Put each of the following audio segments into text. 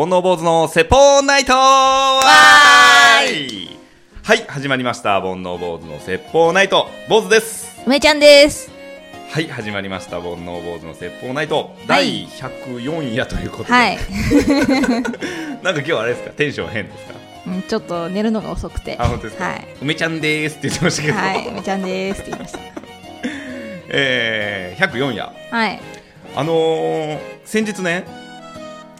煩悩坊主の説法ナイトわーいはい、始まりました。煩悩坊主の説法ナイト。坊主です。梅ちゃんです。はい、始まりました。煩悩坊主の説法ナイト。第104夜ということで。はい。なんか今日あれですか？テンション変ですか？うんちょっと寝るのが遅くて。あ、本当ですか？はい。梅ちゃんでーすって言ってましたけど。はい、梅ちゃんですって言いまし えー、104夜。た。はい。あのー、先日ね、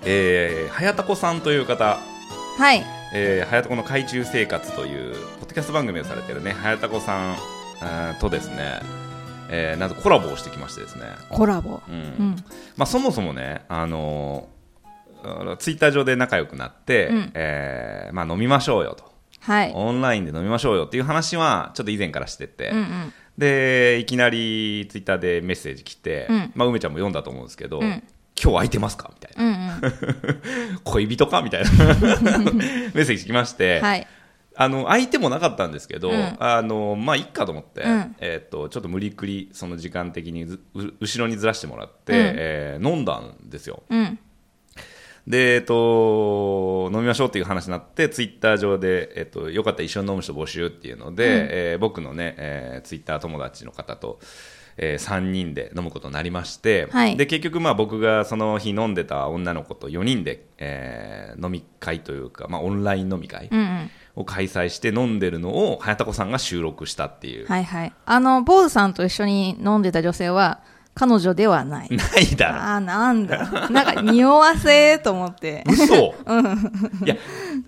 えー、はやたこさんという方、はい。えー、はやたこの海中生活というポッドキャスト番組をされてるねはやたこさんとですね、えー、なんとコラボをしてきましてですね、コラボ。うんうん。まあ、そもそもね、あのーツイッター上で仲良くなって、うんえーまあ、飲みましょうよとはい。オンラインで飲みましょうよっていう話はちょっと以前からしてて、うんうん。でいきなりツイッターでメッセージ来て、うんまあ、梅ちゃんも読んだと思うんですけど、うん今日空いてますか？みたいなうんうん。恋人かみたいな。メッセージ来まして、はい。あの相手もなかったんですけど、うん。あのまあいっかと思って、うん。えー、とちょっと無理くりその時間的に後ろにずらしてもらって、うん。えー飲んだんですよ。うん。で、えっと、飲みましょうっていう話になってツイッター上で、えっと、よかったら一緒に飲む人募集っていうので、うん。えー僕のね、えーツイッター友達の方と、え3人で飲むことになりまして、はいで結局まあ僕がその日飲んでた女の子と4人で、えー飲み会というか、まあ、オンライン飲み会、うんうん。を開催して飲んでるのを早田子さんが収録したっていう、はいはい。あの、坊主さんと一緒に飲んでた女性は、彼女ではない。ないだろああ、なんだ。なんか、匂わせと思って。嘘、いや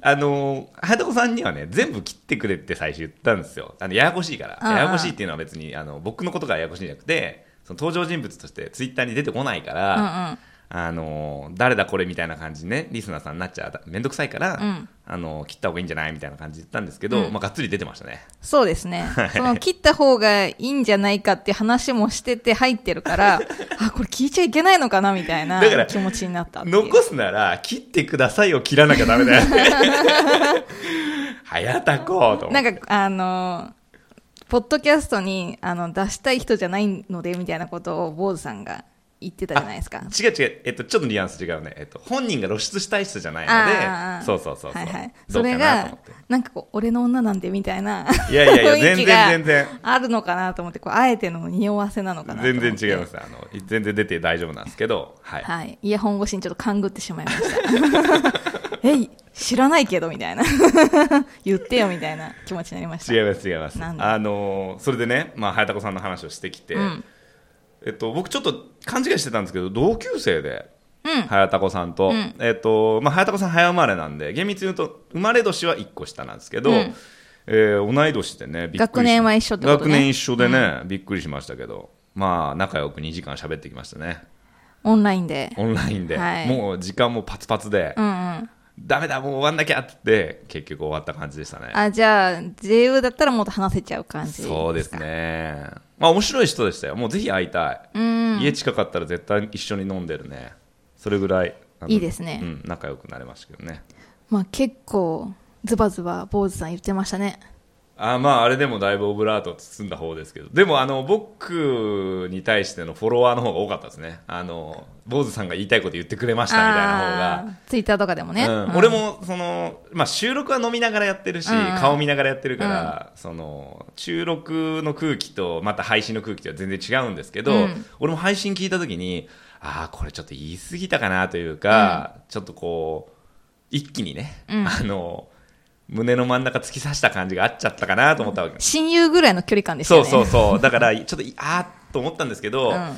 あのー早田子さんにはね全部切ってくれって最初言ったんですよあのややこしいからうんうんややこしいっていうのは別にあの僕のことがややこしいんじゃなくてその登場人物としてツイッターに出てこないから、うんうん。あのー誰だこれみたいな感じにねリスナーさんになっちゃうめんどくさいから、うん。あのー切った方がいいんじゃないみたいな感じで言ったんですけど、うん。まあ、がっつり出てましたね。そうですね。その、切った方がいいんじゃないかって話もしてて入ってるから、あ、これ聞いちゃいけないのかなみたいな気持ちになった。残すなら切ってくださいを切らなきゃダメだよね。早田子となんか、あのーポッドキャストにあの出したい人じゃないのでみたいなことを坊主さんが言ってたじゃないですか。違う違う、えっと、ちょっとニュアンス違うね、えっと、本人が露出したい人じゃないのでそうそうそうそう、はいはい。どそうれがかなんかこう、俺の女なんでみたいな。いやいやいや全然全然あるのかなと思って、こう、あえての匂わせなのかな全。然違いますあの全然出て大丈夫なんですけどはい、はい。イヤホン越しにちょっと勘ぐってしまいました。えい、知らないけどみたいな。言ってよみたいな気持ちになりました。違います違いますあのーそれでね、まあ、早田子さんの話をしてきて、うんえっと、僕ちょっと勘違いしてたんですけど同級生で、うん。早田子さんと、うん。えっとまあ、早田子さん早生まれなんで厳密に言うと生まれ年は1個下なんですけど、うん。えー同い年でね学年は一緒ってことね。学年一緒でね、びっくりしましたけど。まあ仲良く2時間喋ってきましたね。オンラインで。オンラインで、はい。もう時間もパツパツで、うんうん。ダメだもう終わんなきゃって結局終わった感じでしたね。あ、じゃあ、JU だったらもっと話せちゃう感じそうです。ね。まあ面白い人でしたよ。もうぜひ会いたい、うん。家近かったら絶対一緒に飲んでるね。それぐらいいいですね。うん、仲良くなれましたけどね。まあ結構、ズバズバ坊主さん言ってましたね。あまああれでもだいぶオブラートを包んだ方ですけど。でもあの僕に対してのフォロワーの方が多かったですね。あの坊主さんが言いたいこと言ってくれましたみたいな方が。ツイッターとかでもね。うん。俺もその、まあ、収録は飲みながらやってるし、うんうん。顔見ながらやってるから、その収録の空気とまた配信の空気とは全然違うんですけど、うん。俺も配信聞いた時にああこれちょっと言い過ぎたかなというか、ちょっとこう一気にね、うん。あの胸の真ん中突き刺した感じがあっちゃったかなと思ったわけ、親友ぐらいの距離感でしたそうよね。そうそう。だから ちょっとあーっと思ったんですけど、うん。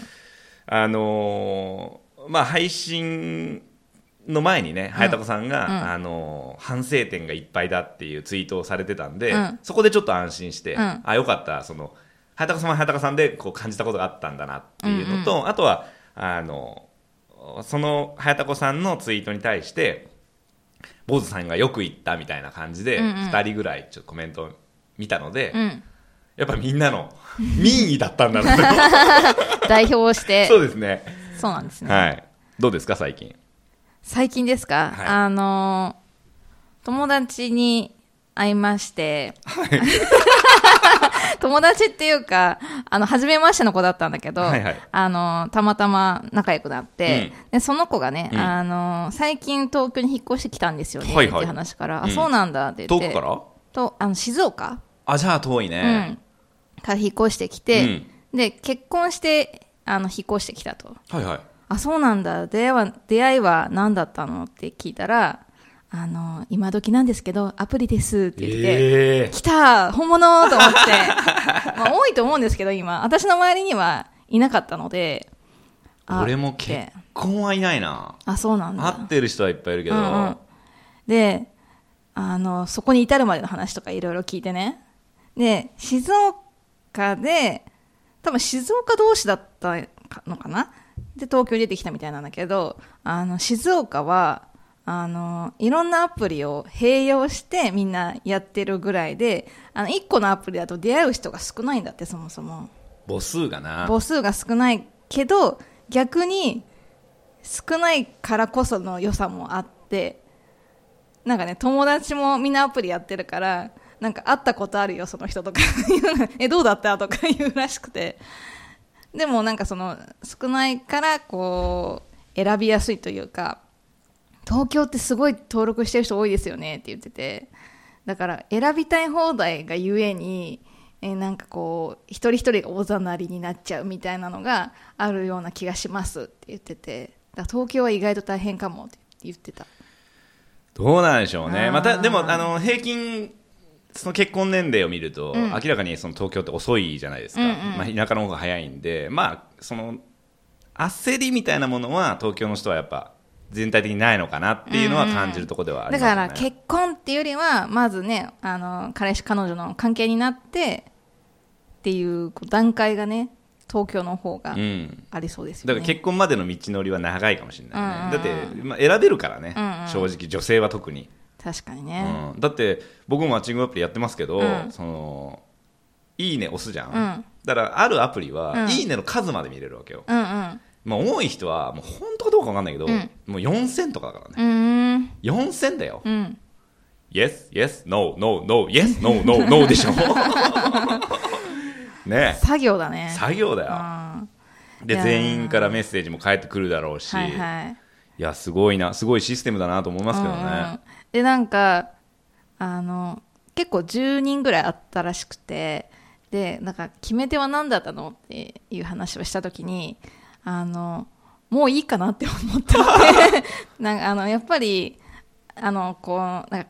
あのーまあ、配信の前にね、早田子さんが、うん。あのー反省点がいっぱいだっていうツイートをされてたんで、うん。そこでちょっと安心して、うん。あ、よかった、その、早田子さんは早田子さんでこう感じたことがあったんだなっていうのと、あとは、あの、その早田子さんのツイートに対して、坊主さんがよく言ったみたいな感じで、うんうん2人ぐらいちょっとコメントを見たので、うん。やっぱみんなの民意だったんだなと。代表して。そうですね。そうなんですね。はい。どうですか、最近？最近ですか、はいあのー友達に会いまして、友達っていうか、あの、初めましての子だったんだけど、はいはいあの、たまたま仲良くなって、で、その子がね、うんあの、最近東京に引っ越してきたんですよね、はいはいって話から、うんあ、そうなんだって言って。と、あの、静岡あ、じゃあ遠いうね。ん。から引っ越してきて、で、結婚して、あの、引っ越してきたと。はいはい。あ、そうなんだ。出会いは、出会いは何だったの？って聞いたら、あの、今時なんですけど、アプリですって言って、ええ来た本物と思って、まあ多いと思うんですけど、今。私の周りにはいなかったので、あ俺も結婚はいないな。あ、そうなんだ。会ってる人はいっぱいいるけど。うんうんで、あの、そこに至るまでの話とかいろいろ聞いてね。で、静岡で、多分静岡同士だったのかな？で、東京に出てきたみたいなんだけど、あの、静岡は、あの、いろんなアプリを併用してみんなやってるぐらいで、あの、一個のアプリだと出会う人が少ないんだって、そもそも。母数がな。母数が少ないけど逆に少ないからこその良さもあってなんかね友達もみんなアプリやってるからなんか会ったことあるよその人とか えどうだったとか言うらしくてでもなんかその少ないからこう選びやすいというか東京ってすごい登録してる人多いですよねって言ってて。だから選びたい放題がゆえにえーなんかこう一人一人がおざなりになっちゃうみたいなのがあるような気がしますって言ってて。だ東京は意外と大変かもって言ってた。どうなんでしょうね。また、でも、あの、平均、その結婚年齢を見ると、うん。明らかにその東京って遅いじゃないですか。うんうん。まあ、田舎の方が早いんで、まあ、その、焦りみたいなものは、東京の人はやっぱ、全体的にないのかなっていうのは感じるところではありますね。だから結婚っていうよりはまずねあの彼氏彼女の関係になってっていう段階がね東京の方がうん。ありそうですよね、だから結婚までの道のりは長いかもしれないね。うんうんだって、まあ、選べるからね、うんうん正直、女性は特に。確かにね、うん、だって、僕もマッチングアプリやってますけど、うんその、いいね押すじゃん。うんだから、あるアプリは、うんいいねの数まで見れるわけよ。うんうんまあ、多い人は、もう本当かどうかわかんないけど、うん。もう4000とかだからね。うーん4000だよ。うん。Yes, yes, no, no, no, yes, no, no, no でしょ。ね。作業だね。作業だよ。あで、全員からメッセージも返ってくるだろうし、ーはいはい。いや、すごいな、すごいシステムだなと思いますけどうんうん。ね。でなんかあの結構10人ぐらいあったらしくてでなんか決め手は何だったのっていう話をした時にあのもういいかなって思ったってなんかあのやっぱりあのこうなんか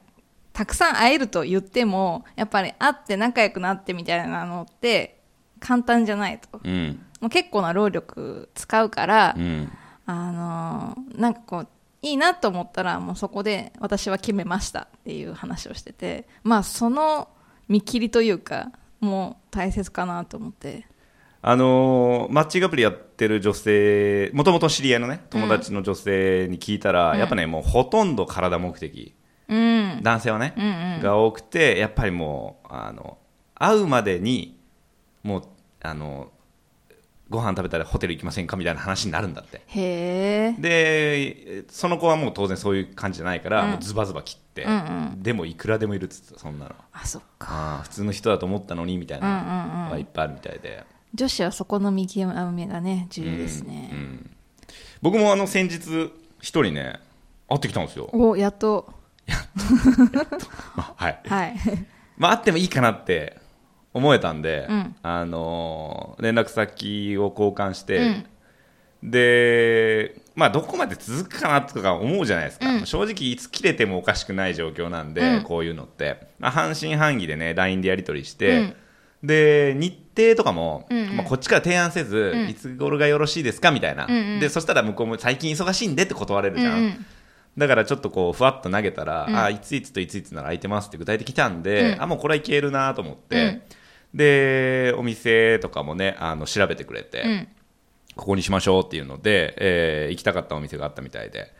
たくさん会えると言ってもやっぱり会って仲良くなってみたいなのって簡単じゃないとうん。もう結構な労力使うから、うん。あのーなんかこういいなと思ったらもうそこで私は決めましたっていう話をしててまあその見切りというかもう大切かなと思ってあのーマッチングアプリやってる女性、もともと知り合いのね、友達の女性に聞いたら、うん。やっぱね、もうほとんど体目的、うん。男性はね、うんうん。が多くて、やっぱりもう、あの、会うまでに、もう、あの、ご飯食べたらホテル行きませんかみたいな話になるんだって。へえ。で、その子はもう当然そういう感じじゃないから、うん。もうズバズバ切って、うんうん。でもいくらでもいるっつってた、そんなの。あそっか。普通の人だと思ったのにみたいなうんうんうん。のがいっぱいあるみたいで。女子はそこの見極めがね重要ですね、うんうん。僕もあの先日一人ね会ってきたんですよ、おやっと。まあはい。はい。まあ会ってもいいかなって思えたんで、うん。あのー連絡先を交換して、うん。でまあどこまで続くかなとか思うじゃないですか、うん。正直いつ切れてもおかしくない状況なんで、うん。こういうのって、まあ、半信半疑でね LINE でやり取りして、うんで日程とかも、うんうん。まあ、こっちから提案せず、うん。いつ頃がよろしいですか？みたいな、うんうん。でそしたら向こうも最近忙しいんでって断れるじゃん、うん。うんだからちょっとこうふわっと投げたら、うん。あいついつといついつなら空いてますって具体的に来たんで、うん。あもうこれはいけるなと思って、でお店とかもねあの調べてくれて、うん。ここにしましょうっていうので、えー行きたかったお店があったみたいで。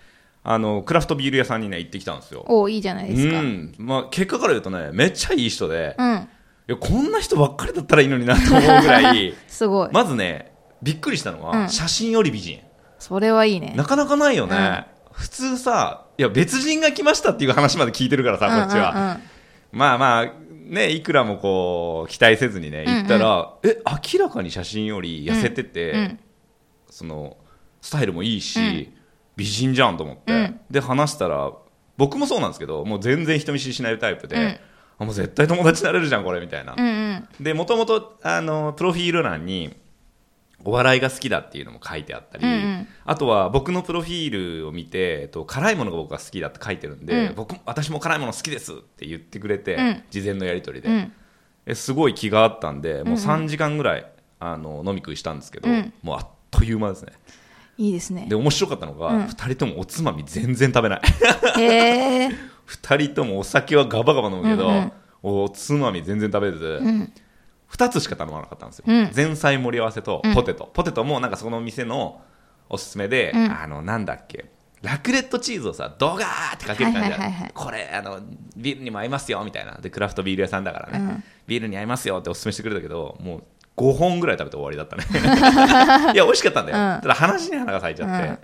あのクラフトビール屋さんにね行ってきたんですよ。おいいじゃないですか。うん、うん。まあ、結果から言うとねめっちゃいい人で、うん、いやこんな人ばっかりだったらいいのになと思うぐらい。すごい、まずねびっくりしたのは、うん。写真より美人。それはいいね。なかなかないよね、普通さいや別人が来ましたっていう話まで聞いてるからさ、こっちは、うん。うんうんまあまあねいくらもこう期待せずにね行ったら、え明らかに写真より痩せてて、うん。そのスタイルもいいし、うん。美人じゃんと思って、うん。で話したら僕もそうなんですけどもう全然人見知りしないタイプで、うんあもう絶対友達になれるじゃんこれみたいな、うんうん。でもともとあのプロフィール欄にお笑いが好きだっていうのも書いてあったり、うんうん。あとは僕のプロフィールを見て、えっと、辛いものが僕が好きだって書いてるんで、うん。僕私も辛いもの好きですって言ってくれて、うん。事前のやり取りで、うん。えすごい気があったんでもう3時間ぐらいあの飲み食いしたんですけど、うん。もうあっという間ですね。いいですね。で面白かったのが、うん。2人ともおつまみ全然食べない。へえ2人ともお酒はガバガバ飲むけど、うんうん。おつまみ全然食べず、うん。2つしか頼まなかったんですよ、うん。前菜盛り合わせとうん。ポテト、ポテトもなんかその店のおすすめで、うん。あのなんだっけラクレットチーズをさドガーってかける感じで、はいはいこれあのビールにも合いますよみたいな。でクラフトビール屋さんだからね、うん。ビールに合いますよっておすすめしてくれたけどもう5本ぐらい食べて終わりだったね。いや美味しかったんだよ、うん。ただ話に花が咲いちゃって、うん。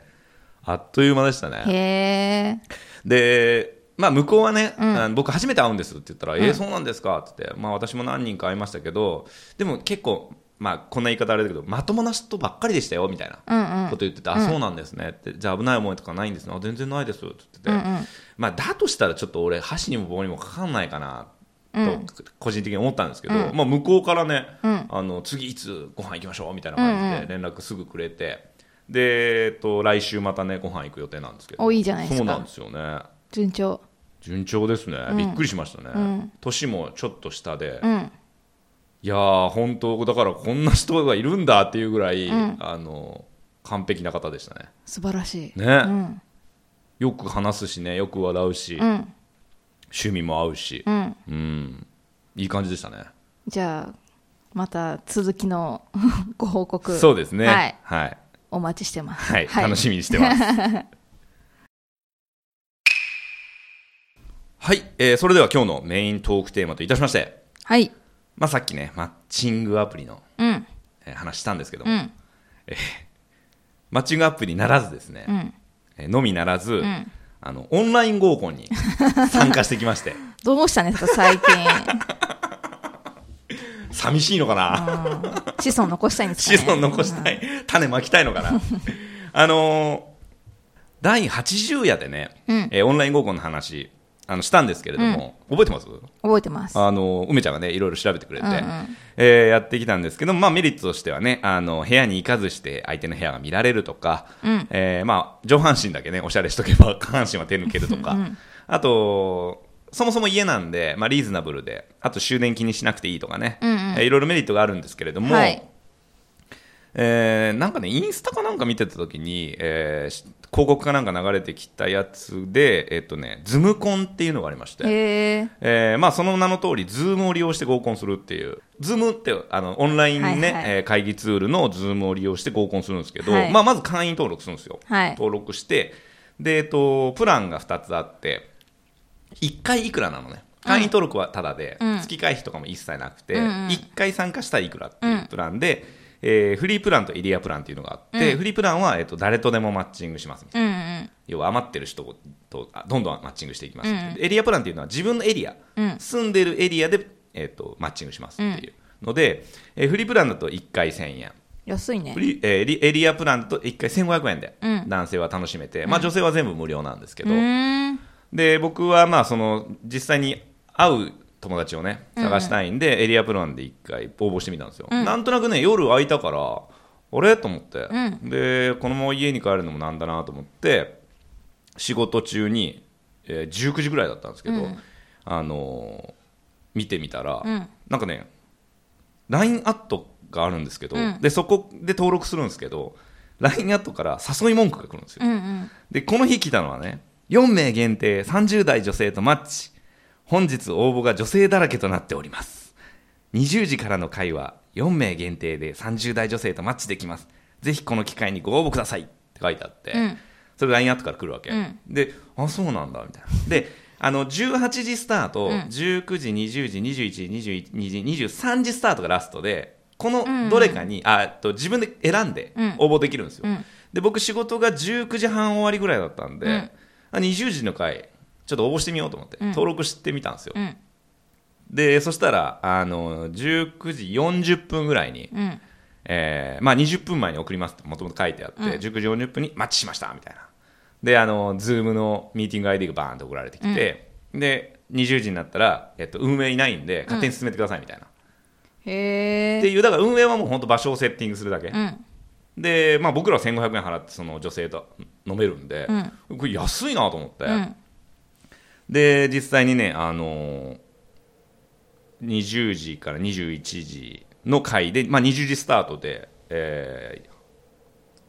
あっという間でしたね。で、まあ、向こうはね、うん。僕初めて会うんですって言ったら、うん。えー、そうなんですかって言って、まあ、私も何人か会いましたけどでも結構、まあ、こんな言い方あれだけどまともな人ばっかりでしたよみたいなうんうん。こと言ってて、うん。あそうなんですねってじゃあ危ない思いとかないんですねあ全然ないですって言ってて、うんうん。まあ、だとしたらちょっと俺箸にも棒にもかかんないかなと、うん。個人的に思ったんですけど、うん。まあ、向こうからね、うん。あの次いつご飯行きましょうみたいな感じうんうん。で連絡すぐくれて、で、えっと、来週またねご飯行く予定なんですけど。おいいじゃないですか。そうなんですよね。順調順調ですね、うん。びっくりしましたね、うん。年もちょっと下で、うん。いやー本当だからこんな人がいるんだっていうぐらい、うん。あの完璧な方でしたね。素晴らしい。ね、うん。よく話すしねよく笑うし、うん。趣味も合うし。うん。うん。いい感じでしたね。じゃあまた続きの ご報告。そうですね。はい。はい、お待ちしてます。はい。楽しみにしてます はい、えーそれでは今日のメイントークテーマといたしまして、はい。まあ、さっきねマッチングアプリの、うん。えー話したんですけども、うん。マッチングアプリならずですね、うん。えーのみならず、ん。あのオンライン合コンに 参加してきまして。どうしたんですか最近。寂しいのかな、うん。子孫残したいんですかね。子孫残したい、種まきたいのかな？あのー第80夜でね、うん。えーオンライン合コンの話あのしたんですけれども、覚えてます？覚えてます。あの梅ちゃんがねいろいろ調べてくれて、うんうん。えーやってきたんですけど、まあ、メリットとしてはねあの部屋に行かずして相手の部屋が見られるとか、うん。えーまあ、上半身だけねおしゃれしとけば 下半身は手抜けるとか、うんあとそもそも家なんで、まあ、リーズナブルであと終電気にしなくていいとかね、うんうん。えーいろいろメリットがあるんですけれども、はい。えーなんかね、インスタかなんか見てた時に、えーし広告かなんか流れてきたやつで、えっとね、 Zoom コンっていうのがありまして、へええーまあ、その名の通り、 Zoom を利用して合コンするっていう、 Zoom ってあのオンライン、ねはいはい。えー会議ツールの Zoom を利用して合コンするんですけど、はい。まあ、まず会員登録するんですよ、はい。登録してで、えっと、プランが2つあって、1回いくらなのね、会員登録はただで、うん。月会費とかも一切なくて、うんうん。1回参加したらいくらっていうプランで、えーフリープランとエリアプランっていうのがあって、うん。フリープランは、えっと、誰とでもマッチングしますみたいな。うんうん要は余ってる人とあどんどんマッチングしていきます、う。んエリアプランっていうのは自分のエリア、うん。住んでるエリアで、えー、とマッチングしますっていうので、えーフリープランだと1回1000円。安いね。フリーえーリエリアプランだと1回1500円でうん。男性は楽しめて、まあ、女性は全部無料なんですけうど、で僕はまあその実際に会う友達をね探したいんで、エリアプランで1回応募してみたんですよ、うん。なんとなくね夜空いたからあれ？と思って、うでこのまま家に帰るのもなんだなと思って仕事中に、えー19時ぐらいだったんですけど、うん。あのー見てみたら、うん。なんかね LINE アットがあるんですけど、うん。でそこで登録するんですけど LINE アットから誘い文句が来るんですよ、うんうん。でこの日来たのはね4名限定30代女性とマッチ本日応募が女性だらけとなっております。20時からの会は4名限定で30代女性とマッチできます。ぜひこの機会にご応募ください。って書いてあって、うん。それ LINE アットから来るわけ、うん。であそうなんだみたいな。であの18時スタート、うん。19時20時21時22時23時スタートがラストでこうんうん。のどれかに、あえっと自分で選んでうん。応募できるんですよ、うん。で僕仕事が19時半終わりぐらいだったんで、うん。あ20時の回ちょっと応募してみようと思って、うん。登録してみたんですよ、うん。でそしたらあの19時40分ぐらいに、うん。えーまあ、20分前に送りますってもともと書いてあって、うん。19時40分にマッチしましたみたいな。であの Zoom のミーティング ID がバーンと送られてきて、で20時になったら、えっと、運営いないんで勝手に進めてくださいみたいな、へえっていうだから運営はもう本当場所をセッティングするだけ、うん。で、まあ、僕らは1500円払ってその女性と飲めるんで、これ安いなと思って、うんで実際にね、あのー20時から21時の会で、まあ、20時スタートで、えー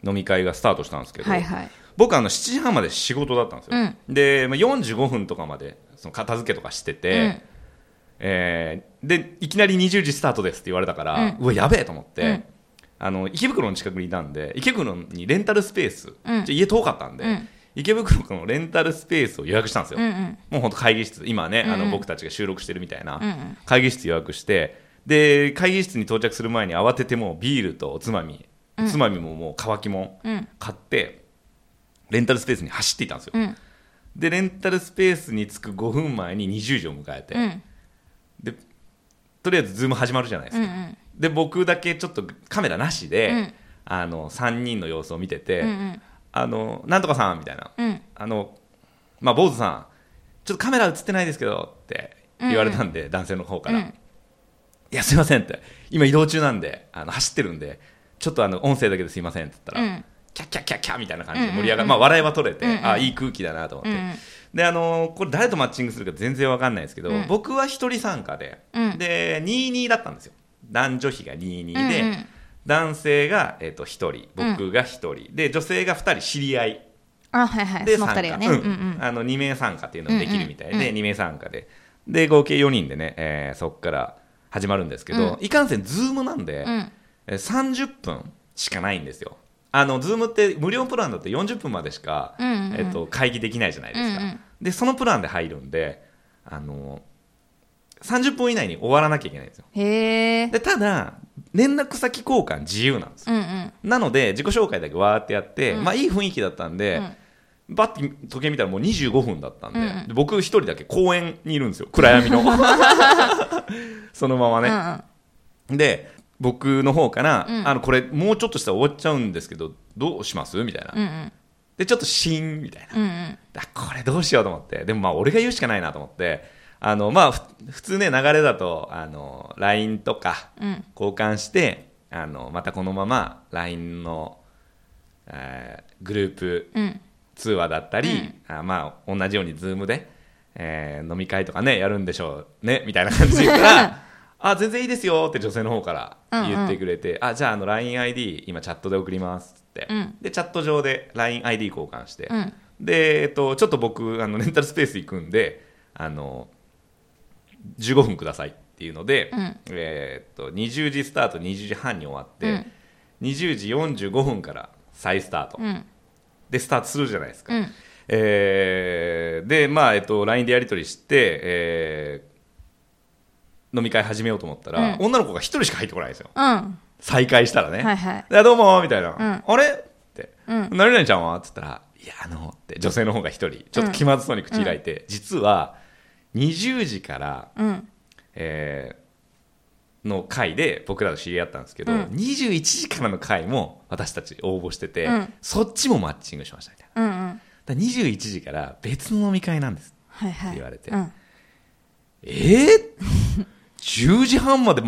飲み会がスタートしたんですけど、はいはい。僕あの7時半まで仕事だったんですよ、で、まあ、45分とかまでその片付けとかしてて、うん。えーでいきなり20時スタートですって言われたから、うわやべえと思って、うん。あの池袋の近くにいたんで池袋にレンタルスペース、うん。家遠かったんで、うん池袋のレンタルスペースを予約したんですよ、うんうん。もう本当会議室今ね、あうんうん。の僕たちが収録してるみたいな、うんうん。会議室予約してで会議室に到着する前に慌ててもうビールとおつまみ、おつまみももう乾きもうん。買ってレンタルスペースに走っていたんですよ、うん。でレンタルスペースに着く5分前に20時を迎えて、うん。でとりあえずズーム始まるじゃないですか、うんうん。で僕だけちょっとカメラなしで、うん。あの3人の様子を見てて、うんうんあのなんとかさんみたいな、うん。あのまあ坊主さんちょっとカメラ映ってないですけどって言われたんで、男性の方から、うん。いやすいませんって。今移動中なんであの走ってるんでちょっとあの音声だけですいませんって言ったら、うん。キャッキャッキャッキャッみたいな感じで盛り上がる、うん。うんうんまあ笑いは取れて、うんうんあいい空気だなと思って、うんうん。であのこれ誰とマッチングするか全然わかんないですけど、うん。僕は一人参加で、うん。で22だったんですよ。男女比が22で、うんうん男性が、えっと1人僕が1人、で女性が2人知り合い。あはいはい。でその二人がね。うん。うんうんあの2名参加っていうのができるみたいで、うんうんうん。2名参加で。で合計4人でね、えーそこから始まるんですけど、うん。いかんせんズームなんで、うん。えー30分しかないんですよ。あのズームって無料プランだって40分までしか、うんうんうん。えっと会議できないじゃないですか、うんうんでそのプランで入るんであの30分以内に終わらなきゃいけないんですよ。へえでただ連絡先交換自由なんですよ。うんうん。なので自己紹介だけわーってやって、うん。まあいい雰囲気だったんで、バッて時計見たらもう25分だったんで,、うんうん。で僕一人だけ公園にいるんですよ。暗闇の。そのままうんうね、ん。で僕の方から、うん。あのこれもうちょっとしたら終わっちゃうんですけどどうします？みたいな、うんうん。でちょっとシーンみたいな。うんうん。あこれどうしようと思って。でもまあ俺が言うしかないなと思ってあのまあふ普通ね流れだとあの LINE とかうん。交換してあのまたこのまま LINE の、えーグループうん。通話だったり、あまあ同じように Zoom で、えー飲み会とかねやるんでしょうねみたいな感じで言ったら あ全然いいですよって女性の方から言ってくれて、あじゃああの LINEID 今チャットで送りますって、うん。でチャット上で LINEID 交換して、うん。で、えっと、ちょっと僕あのレンタルスペース行くんであの15分くださいっていうので、うん。えーっと20時スタート20時半に終わって、うん。20時45分から再スタート、うん。でスタートするじゃないですか、うん。えーでまあえっと LINE でやり取りして、えー飲み会始めようと思ったら、うん。女の子が一人しか入ってこないんですよ。うん。再開したらね、はいはい。でどうもみたいな、ん。あれ？って、うん。何々ちゃんは？っつったら、いや、あの、って女性の方が一人、ちょっと気まずそうに口開いて、実は、20時から、うん。えーの回で僕らと知り合ったんですけど、うん。21時からの回も私たち応募してて、うん。そっちもマッチングしましたみたいな。うんうん。だから21時から別の飲み会なんです。はいはい。って言われて。うん。えー、10時半まで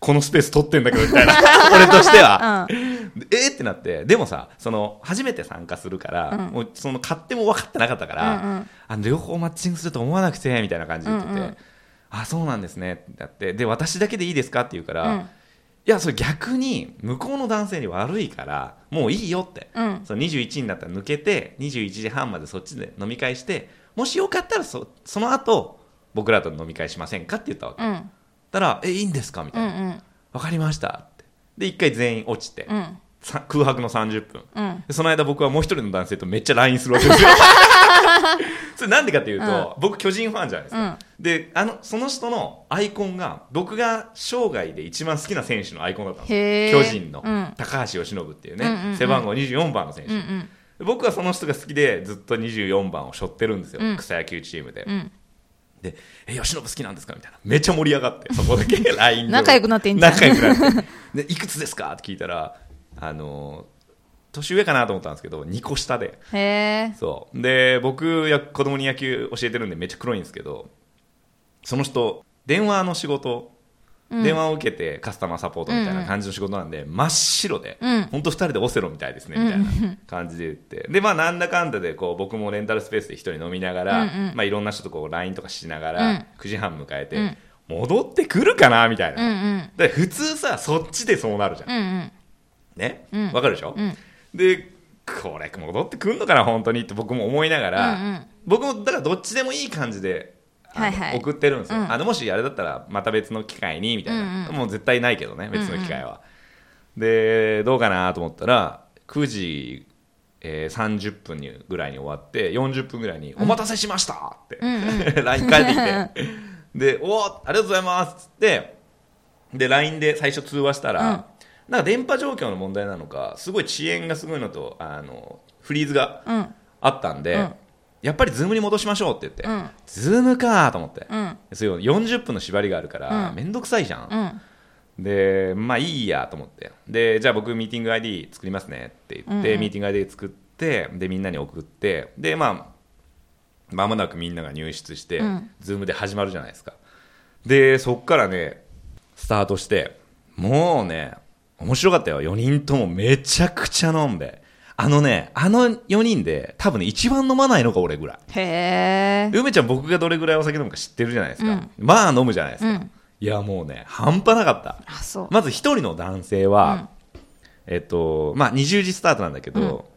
このスペース取ってんだけどみたいな、俺としては。うんえー？ってなってでもさその初めて参加するから、うん。もうその勝手も分かってなかったから、うんうん。あの両方マッチングすると思わなくてみたいな感じで言ってて、うんうん。あそうなんですねってなってで私だけでいいですかって言うから、うん。いやそれ逆に向こうの男性に悪いからもういいよって、うん。その21になったら抜けて21時半までそっちで飲み会してもしよかったらそその後僕らと飲み会しませんかって言ったわけ、うん。たらえいいんですか？みたいな、うんうん。分かりましたって。で一回全員落ちて、うん。さ空白の30分。うん。でその間僕はもう一人の男性とめっちゃ LINE するわけですよ。それなんでかっていうと、僕巨人ファンじゃないですか、うん。であのその人のアイコンが僕が生涯で一番好きな選手のアイコンだったんです巨人の。うん。高橋由伸っていうね、うんうんうん。背番号24番の選手、うんうん。で僕はその人が好きでずっと24番を背負ってるんですよ、うん。草野球チームで、うん。で「え吉信好きなんですか?」みたいな。めっちゃ盛り上がってそこだけ LINE で仲良くなってんじゃん。仲良くなって。でいくつですか？って聞いたらあの年上かなと思ったんですけど2個下で。そう。で僕や子供に野球教えてるんでめっちゃ黒いんですけどその人電話の仕事、電話を受けてカスタマーサポートみたいな感じの仕事なんで、真っ白で、うん。本当2人でオセロみたいですねみたいな感じで言って。でまあなんだかんだでこう僕もレンタルスペースで一人飲みながら、うんうん。まあ、いろんな人とこう LINE とかしながうん。ら9時半迎えて、うん。戻ってくるかなみたいな、うんうん。で普通さそっちでそうなるじゃん、うんうんね。うん。わかるでしょ、うん。でこれ戻ってくんのかな本当に？って僕も思いながら、うんうん。僕もだからどっちでもいい感じで、はいはい。送ってるんですよ、うん。あのもしあれだったらまた別の機会にみたいな、うんうんもう絶対ないけどね別の機会は、でどうかなと思ったら9時、えー30分にぐらいに終わって40分ぐらいに「お待たせしました!」って、LINE 返ってきて。で「おーありがとうございます」っつってで LINE で最初通話したら、うんなんか電波状況の問題なのかすごい遅延がすごいのとあのフリーズがうん。あったんで、うん。やっぱり Zoom に戻しましょうって言って、うん。 Zoom かと思って、うん。そういう40分の縛りがあるからうん。面倒、くさいじゃん、うん。でまあいいやと思って。でじゃあ僕ミーティング ID 作りますねって言って、うんうん。ミーティング ID 作ってでみんなに送ってでまあ間もなくみんなが入室して、うん。ズームで始まるじゃないですか。でそっからねスタートしてもうね面白かったよ。4人ともめちゃくちゃ飲んで。あのねあの4人で多分ね一番飲まないのが俺ぐらい。へえ。で梅ちゃん僕がどれぐらいお酒飲むか知ってるじゃないですか、うん。まあ飲むじゃないですか、うん。いやもうね半端なかった。あそう。まず一人の男性は、えっとまあ、20時スタートなんだけど、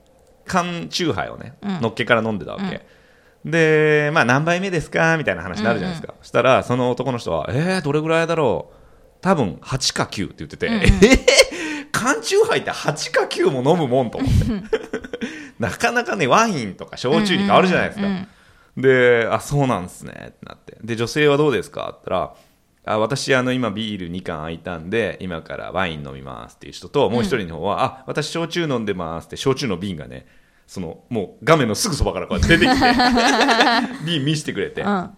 缶ーハイをね、うん。のっけから飲んでたわけ、で、まあ、何杯目ですかみたいな話になるじゃないですか、そしたらその男の人はえー、どれぐらいだろう。多分8か9って言ってて、うん。うんえー、缶チューハイって8か9も飲むもんと思って。なかなかねワインとか焼酎に変わるじゃないですか、うんうんで、あ、そうなんですねってなって。で、女性はどうですか?って言ったら、あ私、あの、今ビール2缶空いたんで、今からワイン飲みますっていう人と、もう一人の方は、あ、私、焼酎飲んでますって、焼酎の瓶がね、その、もう画面のすぐそばからこうやって出てきて、瓶見せてくれて、うん。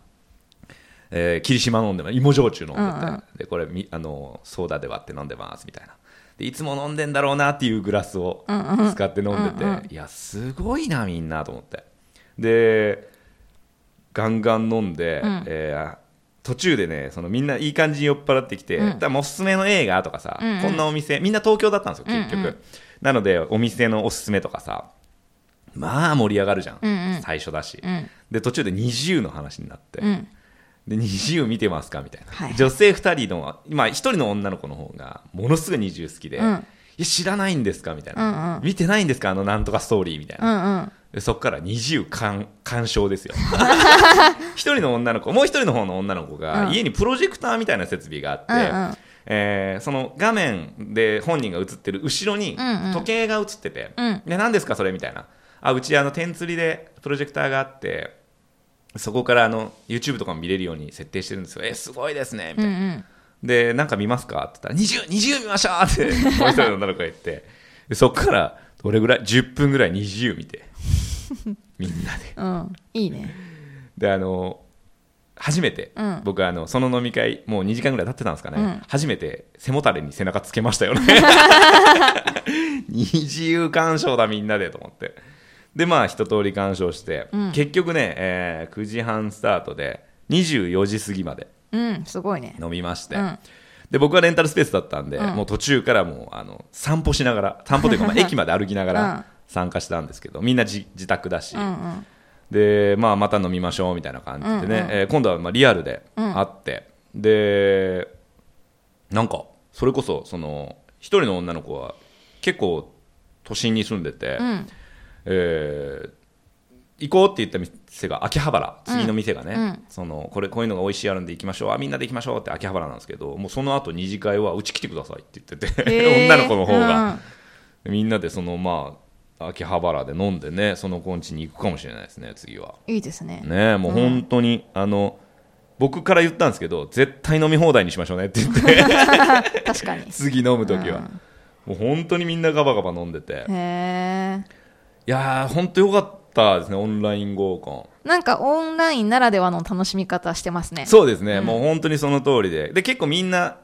えー霧島飲んでます。芋焼酎飲んでて、うんうん。でこれみあのソーダで割って飲んでますみたいなでいつも飲んでんだろうなっていうグラスを使って飲んでて、うんうんいやすごいなみんなと思って。でガンガン飲んで、うん。えー途中でねそのみんないい感じに酔っ払ってきて、うん。だからもうおすすめの映画とかさ、うんうん。こんなお店みんな東京だったんですよ結局、うん。うんなのでお店のおすすめとかさまあ盛り上がるじゃん、うんうん。最初だし、うん。で途中で20の話になって、うんで20見てますかみたいな、はい。女性2人の、まあ、1人の女の子の方がものすごい20好きで、うん。いや知らないんですかみたいな、うんうん。見てないんですか？あのなんとかストーリーみたいな、うんうん。でそこから20鑑鑑賞ですよ。1人の女の子もう1人の方の女の子が、うん。家にプロジェクターみたいな設備があって、うんうん。えーその画面で本人が映ってる後ろにうんうん。時計が映ってて、うん。で何ですかそれみたいな。あうちあの点釣りでプロジェクターがあってそこからあの YouTube とかも見れるように設定してるんですよ。えすごいですね。みたいな、うんうん。でなんか見ますか？って言ったら20 20見ましょうってもう一人の女の子が言って。でそこからどれぐらい10分ぐらい20見て。みんなで。うん。いいね。であの初めて、うん。僕あのその飲み会もう2時間ぐらい経ってたんですかね、うん。初めて背もたれに背中つけましたよね。二重鑑賞だみんなでと思ってでまあ一通り鑑賞して、うん。結局ね、えー9時半スタートで24時過ぎまでうんすごいね。飲みまして、うん。で僕はレンタルスペースだったんで、うん。もう途中からもうあの散歩しながら散歩というかまあ 駅まで歩きながうん。ら参加したんですけどみんな自自宅だし、うんうん。で、まあ、また飲みましょうみたいな感じでね、うんうん。えー今度はまあリアルでうん。会って、でなんかそれこそその一人の女の子は結構都心に住んでて、うんえー行こうって言った店が秋葉原次の店がね、うん。そのこれこういうのが美味しいあるんで行きましょう。あみんなで行きましょうって秋葉原なんですけどもうその後二次会はうち来てくださいって言ってて 女の子の方が、みんなでそのまあ秋葉原で飲んでねその子ん家に行くかもしれないですね次は。うんいいですね。ねもう本当に、あの僕から言ったんですけど絶対飲み放題にしましょうねって言って。確かに。次飲む時は、もう本当にみんなガバガバ飲んでて。へえいやー本当よかったですねオンライン合コン。なんかオンラインならではの楽しみ方してますね。そうですね、もう本当にその通りで。で結構みんな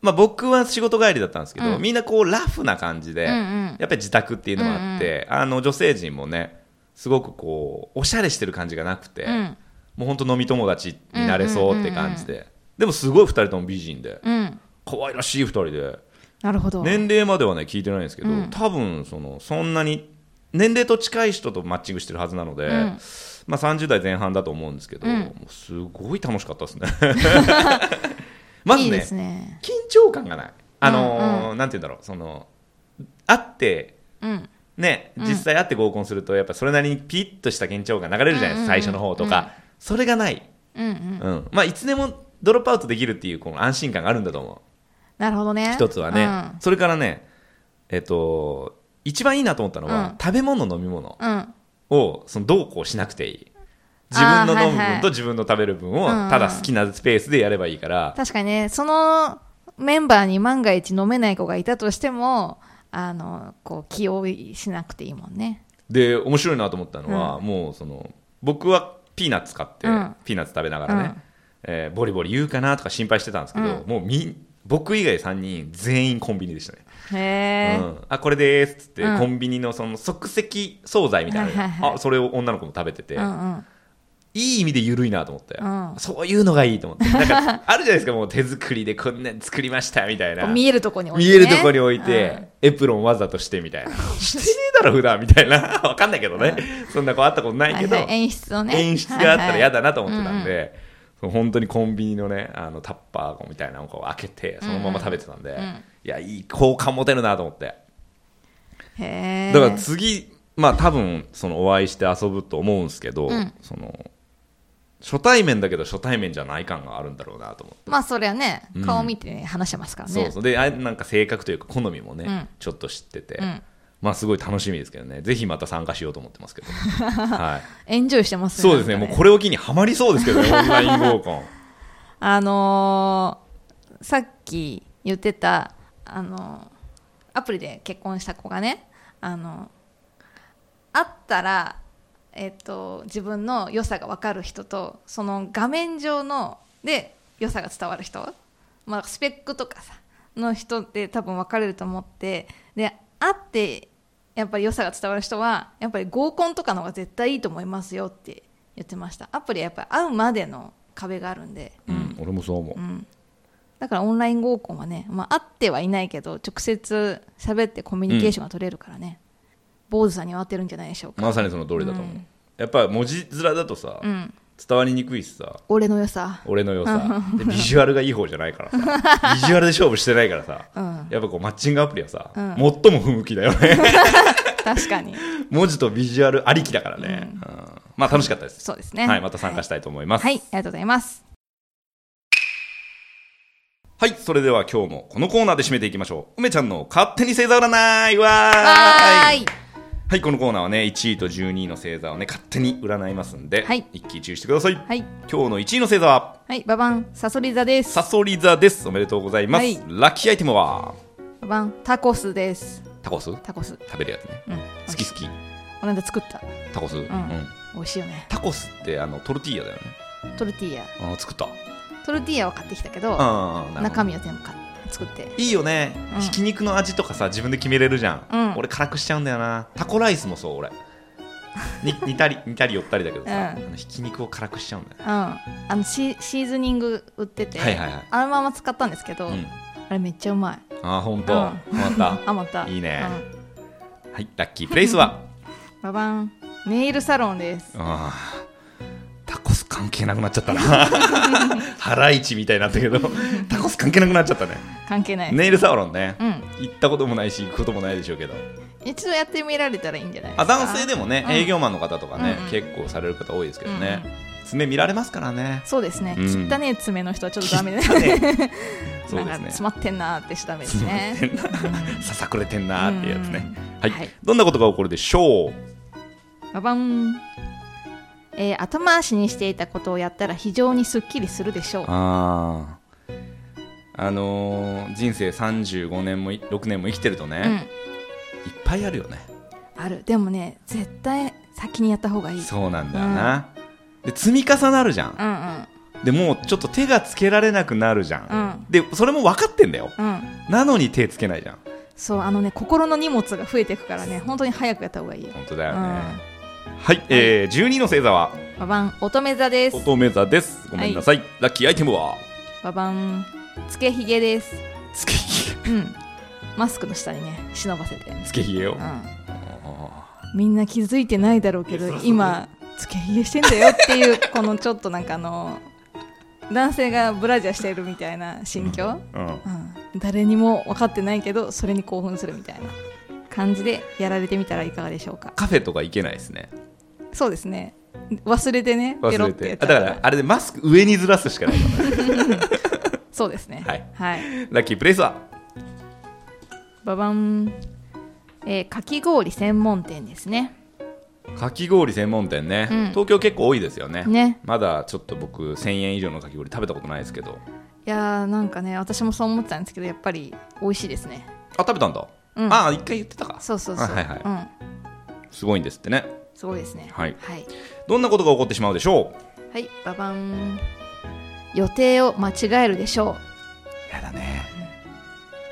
まあ、僕は仕事帰りだったんですけど、うん。みんなこうラフな感じで、うんうん。やっぱり自宅っていうのもあって、あの女性陣もねすごくこうおしゃれしてる感じがなくて、うん。もう本当飲み友達になれそうって感じで、でもすごい2人とも美人でうん。可愛らしい2人で。なるほど、年齢まではね聞いてないんですけど、うん。多分そのそんなに年齢と近い人とマッチングしてるはずなので、ん。まあ、30代前半だと思うんですけど、うん。もうすごい楽しかったですね。まずねね。緊張感がない。あのーなんて言うんだろうその会ってうん。ね実際会って合コンするとやっぱそれなりにピリッとした緊張感流れるじゃないですか、うんうんうん。最初の方とか、それがない、うんうん。うん。まあ、いつでもドロップアウトできるっていうこの安心感があるんだと思う。なるほどね。一つはね、うん。それからねえっと一番いいなと思ったのは、うん。食べ物飲み物うん。をそのどうこうしなくていい。自分の飲む分と自分の食べる分をただ好きなスペースでやればいいから、確かにねそのメンバーに万が一飲めない子がいたとしてもあのこう気負いしなくていいもんね。で面白いなと思ったのは、もうその僕はピーナッツ買って、うん。ピーナッツ食べながらね、うん。えーボリボリ言うかなとか心配してたんですけど、うん。もうみ僕以外3人全員コンビニでしたね、へえ、うん、あこれですっつって、うん。コンビニのその即席惣菜みたいなの、はいはいはい。あそれを女の子も食べてて、うんうん。いい意味で緩いなと思って、うん。そういうのがいいと思って。なんかあるじゃないですかもう手作りでこんなに作りましたみたいな。見えるとこに置い見て、ね、えるとこに置いて、エプロンわざとしてみたいな。してねえだろ普段みたいな。わかんないけどね、そんな子あったことないけど、はいはい、演出をね。演出があったら嫌だなと思ってたんはいはいで、そう 本当にコンビニのねあのタッパーみたいなのを開けてそのまま食べてたんで、ん。いやいい好感持てるなと思って。だから次まあ多分そのお会いして遊ぶと思うんですけど、うん。その初対面だけど初対面じゃない感があるんだろうなと思って。まあそりゃねうん。顔見て、ね話してますからね。そうそう。であなんか性格というか好みもね、うん。ちょっと知ってて、うんまあすごい楽しみですけどね。ぜひまた参加しようと思ってますけど、はい、エンジョイしてますそうですね。なんかもうこれを機にはまりそうですけどねオンライン合コン。あのーさっき言ってた、あのーアプリで結婚した子がね、あの会ったら、えっと自分の良さが分かる人とその画面上ので良さが伝わる人、まあ、スペックとかさの人って多分分かれると思ってで会ってやっぱり良さが伝わる人はやっぱり合コンとかの方が絶対いいと思いますよって言ってました。アプリはやっぱり会うまでの壁があるんで、うん、俺もそう思う、うん、だからオンライン合コンはね、まあ、会ってはいないけど直接喋ってコミュニケーションが取れるからね、坊主さんには合ってるんじゃないでしょうか、まさにその通りだと思う、やっぱ文字面だとさ、うん、伝わりにくいしさ。俺の良さ、俺の良さ。でビジュアルがいい方じゃないからさ。ビジュアルで勝負してないからさ、うん、やっぱこうマッチングアプリはさ、うん。最も不向きだよね。確かに。文字とビジュアルありきだからね、うん。まあ楽しかったです。そうですね。はい、また参加したいと思います。はい、ありがとうございます。はい、それでは今日もこのコーナーで締めていきましょう。梅ちゃんの勝手に星座占い。わーいはい、このコーナーはね、1位と12位の星座をね、勝手に占いますんで、はい。一喜一憂してください。はい。今日の1位の星座は、はいババンサソリ座です。サソリ座です。おめでとうございます。はい。ラッキーアイテムは、ババンタコスです。タコス？タコス。食べるやつね。うん。好き好き。この間作った。タコス、うん。美味しいよね。タコスってあのトルティーヤだよね。トルティーヤ。あー作った。トルティーヤを買ってきたけど中身を全部買っ作って。いいよね、うん。ひき肉の味とかさ自分で決めれるじゃん、うん。俺辛くしちゃうんだよな。タコライスもそう俺。に 煮たり煮たり寄ったりだけどさ、うん。ひき肉を辛くしちゃうんだようん。あのシシーズニング売ってて、はいはいはい。あのまま使ったんですけど、うん。あれめっちゃうまい。あ本当、うん。また？あまた。いいね。うん。はいラッキー。プレイスは？ババン。ネイルサロンです。あータコス関係なくなっちゃったな。ハライチみたいになったけど タコス関係なくなっちゃったね。関係ない、ネイルサロンね、うん。行ったこともないし行くこともないでしょうけど。一度やってみられたらいいんじゃないですあか男性でもね、うん。営業マンの方とかね、うんうん。結構される方多いですけどね、うん。爪見られますからね。そうですね、うん。汚ね爪の人はちょっとダメで。汚ね。そうですね。詰まってんなーってしちゃダメですね。ささくれてんなーってやつね、はい、はい。どんなことが起こるでしょう？ババン、えー後回しにしていたことをやったら非常にすっきりするでしょう。あああのー人生35年もい6年も生きてるとね、うん。いっぱいあるよね。ある。でもね絶対先にやった方がいい。そうなんだよな、で積み重なるじゃん。うんでもうちょっと手がつけられなくなるじゃん、うん。でそれも分かってんだよ。うんうん。なのに手つけないじゃん。そうあのね心の荷物が増えていくからね本当に早くやった方がいいよ。本当だよね、うんはい、えー、12の星座は？ババン乙女座です。乙女座です。ごめんなさい、ラッキーアイテムは？ババンつけひげです。つけひげ。うん。マスクの下にね忍ばせて、つけひげよ、うん、あみんな気づいてないだろうけど今つけひげしてんだよっていう このちょっとなんかあの男性がブラジャーしてるみたいな心境、ーうん。うん、誰にも分かってないけどそれに興奮するみたいな感じでやられてみたらいかがでしょうか。カフェとか行けないですねそうですね。忘れてね忘れってだからあれでマスク上にずらすしかない そうですね。はい。はい、ラッキープレイスは？ババン、えーかき氷専門店ですね。かき氷専門店ね、うん。東京結構多いですよね。ね。まだちょっと僕1000円以上のかき氷食べたことないですけど。いやーなんかね私もそう思ってたんですけどやっぱり美味しいですね。あ食べたんだ、うん。ああ一回言ってたか。そうそうそう、はいはいはい。うん。すごいんですってねすごいですね。はい。はい、どんなことが起こってしまうでしょはい、ババン。予定を間違えるでしょう。やだね。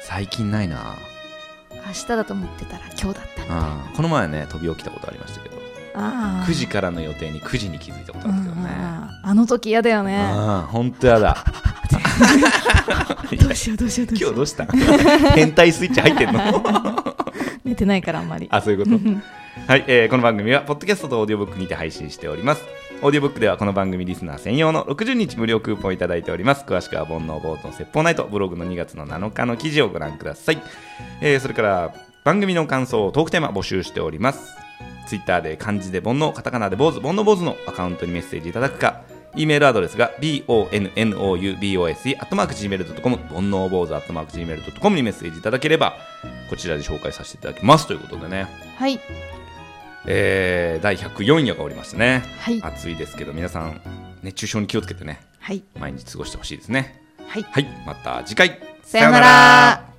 最近ないな。う明日だと思ってたら今日だったあこの前ね飛び起きたことありましたけど。あー9時からの予定に9時に気づいたことあるけどね。うんあの時嫌だよね。本当やだ。どうしようどうしようどうしよう。今日どうした？変態スイッチ入ってんの？寝てないからあんまり。あそういうことはい、えーこの番組はポッドキャストとオーディオブックにて配信しております。オーディオブックではこの番組リスナー専用の60日無料クーポンをいただいております。詳しくは煩悩坊主の説法ナイト。ブログの2月の7日の記事をご覧ください、えーそれから番組の感想をトークテーマ募集しております。ツイッターで漢字で煩悩カタカナで坊主煩悩坊主のアカウントにメッセージいただくか。E メールアドレスが bonoubose.gmail.com 煩悩坊主 .gmail.com にメッセージいただければこちらで紹介させていただきます。ということでね。はい。えー、第104夜がおりましたね。はい。暑いですけど皆さん熱中症に気をつけてね。はい。毎日過ごしてほしいですね。はい。はい。また次回。さよなら